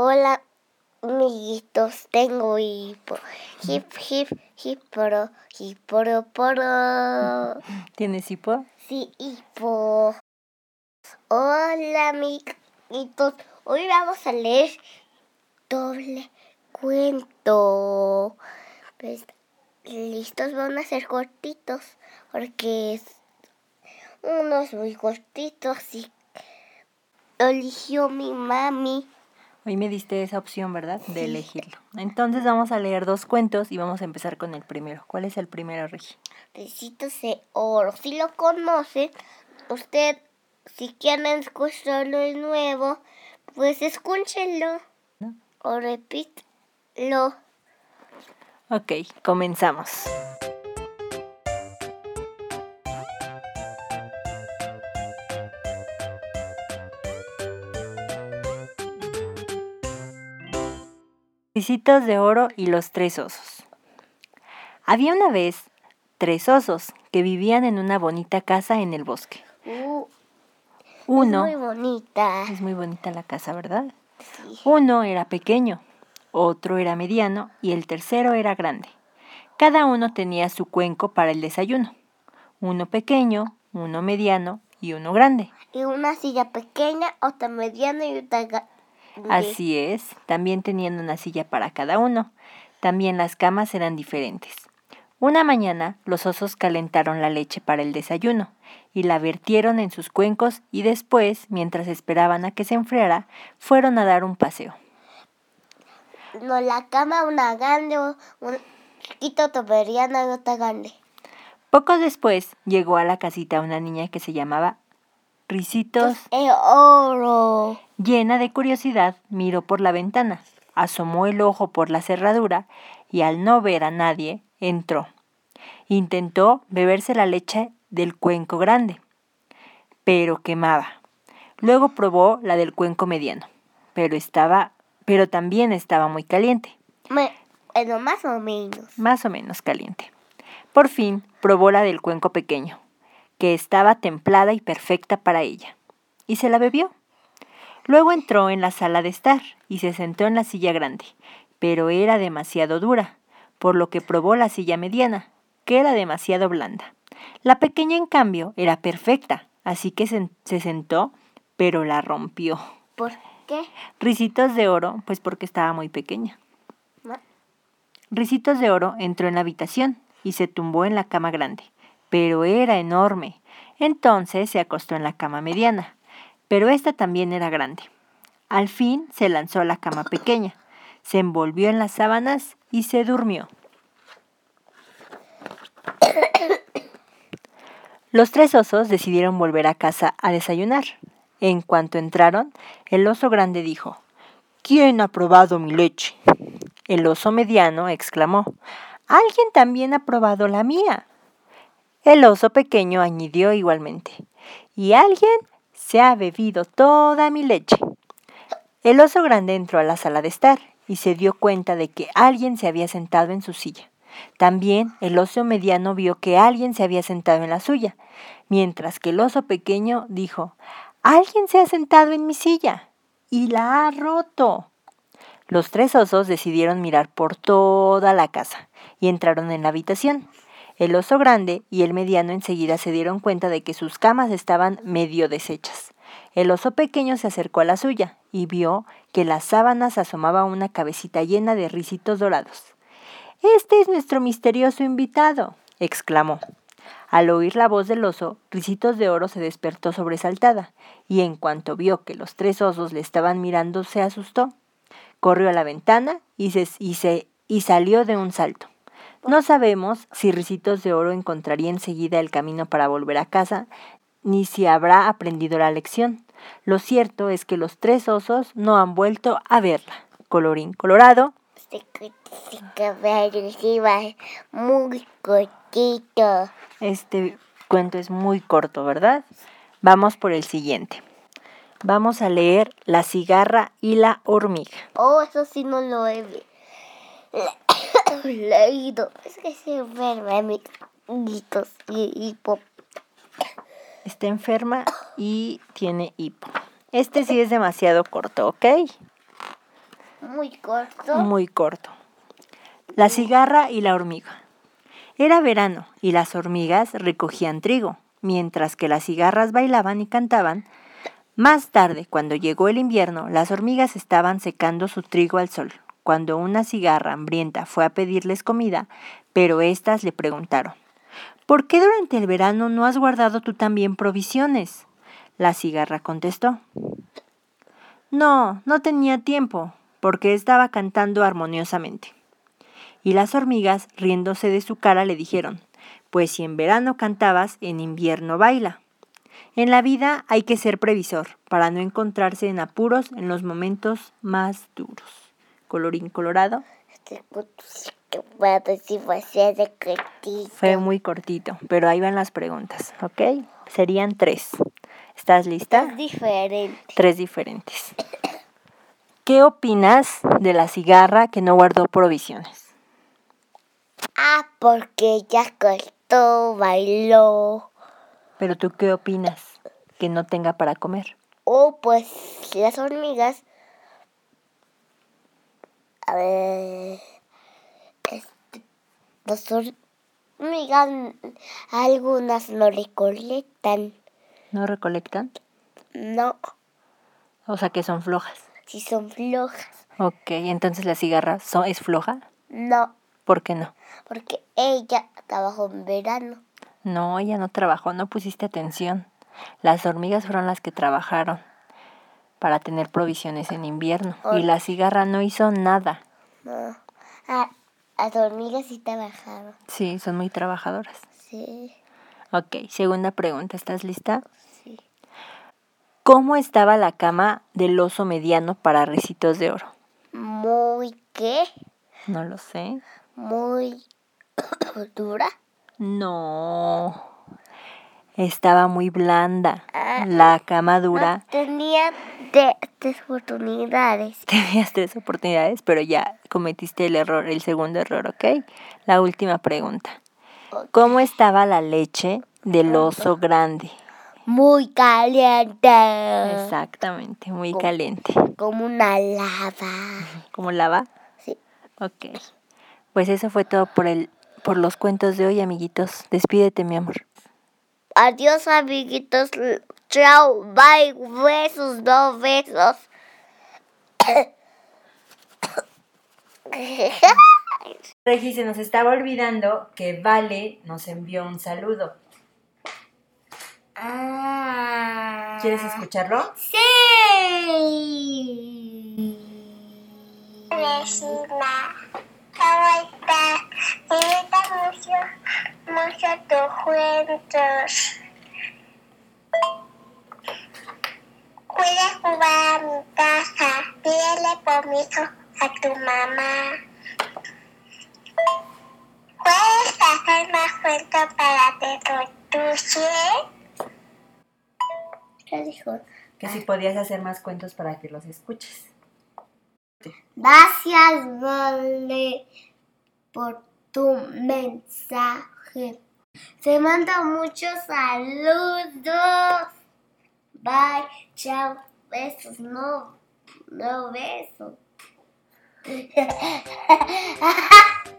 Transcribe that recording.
Hola, amiguitos, tengo hipo. Hip, hip, hiporo, hiporo, poro. ¿Tienes hipo? Sí, hipo. Hola, amiguitos. Hoy vamos a leer doble cuento. Pues, listos, van a ser cortitos. Porque es unos muy cortitos y eligió mi mami. Hoy me diste esa opción, ¿verdad? De elegirlo. Entonces vamos a leer dos cuentos y vamos a empezar con el primero. ¿Cuál es el primero, Regi? Ricitos de oro. Si lo conoce, usted, si quieren escucharlo de nuevo, pues escúchenlo. ¿No? O repítelo. Ok, comenzamos. De oro y los tres osos. Había una vez tres osos que vivían en una bonita casa en el bosque. Uh, Uno, es muy bonita. es muy bonita la casa, ¿verdad? Sí. Uno era pequeño, otro era mediano y el tercero era grande. Cada uno tenía su cuenco para el desayuno. Uno pequeño, uno mediano y uno grande. Y una silla pequeña, otra mediana y otra Así es, también tenían una silla para cada uno. También las camas eran diferentes. Una mañana los osos calentaron la leche para el desayuno y la vertieron en sus cuencos y después, mientras esperaban a que se enfriara, fueron a dar un paseo. No, la cama, una grande, un chiquito, otra mediana y otra grande. Poco después llegó a la casita una niña que se llamaba Ricitos. El oro. Llena de curiosidad, miró por la ventana, asomó el ojo por la cerradura y al no ver a nadie, entró. Intentó beberse la leche del cuenco grande, pero quemaba. Luego probó la del cuenco mediano, pero estaba, pero también estaba muy caliente, Me, bueno, más o menos. más o menos caliente. Por fin probó la del cuenco pequeño, que estaba templada y perfecta para ella, y se la bebió. Luego entró en la sala de estar y se sentó en la silla grande, pero era demasiado dura, por lo que probó la silla mediana, que era demasiado blanda. La pequeña, en cambio, era perfecta, así que se, se sentó, pero la rompió. ¿Por qué? Ricitos de oro, pues porque estaba muy pequeña. No. Ricitos de oro entró en la habitación y se tumbó en la cama grande, pero era enorme. Entonces se acostó en la cama mediana, pero esta también era grande. Al fin se lanzó a la cama pequeña, se envolvió en las sábanas y se durmió. Los tres osos decidieron volver a casa a desayunar. En cuanto entraron, el oso grande dijo, ¿Quién ha probado mi leche? El oso mediano exclamó, Alguien también ha probado la mía. El oso pequeño añadió igualmente, Y alguien se ha bebido toda mi leche. El oso grande entró a la sala de estar y se dio cuenta de que alguien se había sentado en su silla. También el oso mediano vio que alguien se había sentado en la suya, mientras que el oso pequeño dijo, Alguien se ha sentado en mi silla y la ha roto. Los tres osos decidieron mirar por toda la casa y entraron en la habitación. El oso grande y el mediano enseguida se dieron cuenta de que sus camas estaban medio deshechas. El oso pequeño se acercó a la suya y vio que las sábanas asomaba una cabecita llena de risitos dorados. Este es nuestro misterioso invitado, exclamó. Al oír la voz del oso, Ricitos de Oro se despertó sobresaltada, y en cuanto vio que los tres osos le estaban mirando, se asustó. Corrió a la ventana y, se, y, se, y salió de un salto. No sabemos si Ricitos de Oro encontraría enseguida el camino para volver a casa, ni si habrá aprendido la lección. Lo cierto es que los tres osos no han vuelto a verla. Colorín colorado, muy cortito. Este cuento es muy corto, ¿verdad? Vamos por el siguiente. Vamos a leer La cigarra y la hormiga. Oh, eso sí no lo he le- leído. Es que se enferma, amiguitos. Y, y pop. Está enferma y tiene hipo. Este sí es demasiado corto, ¿ok? Muy corto. Muy corto. La cigarra y la hormiga. Era verano y las hormigas recogían trigo, mientras que las cigarras bailaban y cantaban. Más tarde, cuando llegó el invierno, las hormigas estaban secando su trigo al sol, cuando una cigarra hambrienta fue a pedirles comida, pero éstas le preguntaron, ¿por qué durante el verano no has guardado tú también provisiones? La cigarra contestó, no, no tenía tiempo, porque estaba cantando armoniosamente. Y las hormigas, riéndose de su cara, le dijeron, pues si en verano cantabas, en invierno baila. En la vida hay que ser previsor para no encontrarse en apuros en los momentos más duros. Colorín colorado. Este puedo decir fue así de cortito. Fue muy cortito, pero ahí van las preguntas, ¿ok? Serían tres. ¿Estás lista? Es diferente. Tres diferentes. ¿Qué opinas de la cigarra que no guardó provisiones? Ah, porque ella cortó, bailó. Pero tú qué opinas que no tenga para comer? O pues las hormigas. A ver. Este, las hormigas, algunas no recolectan. ¿No recolectan? No, O sea que son flojas. si son flojas. Ok, entonces la cigarra so- es floja. No, ¿Por qué no? porque ella trabajó en verano. No, ella no trabajó, no pusiste atención. Las hormigas fueron las que trabajaron para tener provisiones en invierno. Y la cigarra no hizo nada. No. Ah, las hormigas sí trabajaron. Sí, son muy trabajadoras. Sí, Ok, segunda pregunta, ¿estás lista? sí. ¿Cómo estaba la cama del oso mediano para recitos de oro? Muy, ¿qué? No lo sé. Muy dura. No. Estaba muy blanda. Ah. La cama dura. No tenía de, tres oportunidades. Tenías tres oportunidades, pero ya cometiste el error, el segundo error, ¿ok? La última pregunta. ¿Cómo estaba la leche del oso grande? Muy caliente. Exactamente, muy caliente. Como una lava. ¿Cómo lava? Sí. Ok. Pues eso fue todo por el por los cuentos de hoy, amiguitos. Despídete, mi amor. Adiós, amiguitos. Chao. Bye. Besos, no besos. Regi, se nos estaba olvidando que Vale nos envió un saludo. ah. ¿Quieres escucharlo? Sí. Vecina, ¿cómo estás? Me gustan mucho, mucho tus cuentos. ¿Puedes jugar a mi casa? Pídele permiso a tu mamá. ¿Puedes hacer más cuentos para que tortuche? ¿Qué dijo? Que si podías hacer más cuentos para que los escuches. Gracias, Vale, por tu mensaje. Te mando muchos saludos. Bye, chao, besos, no, no besos.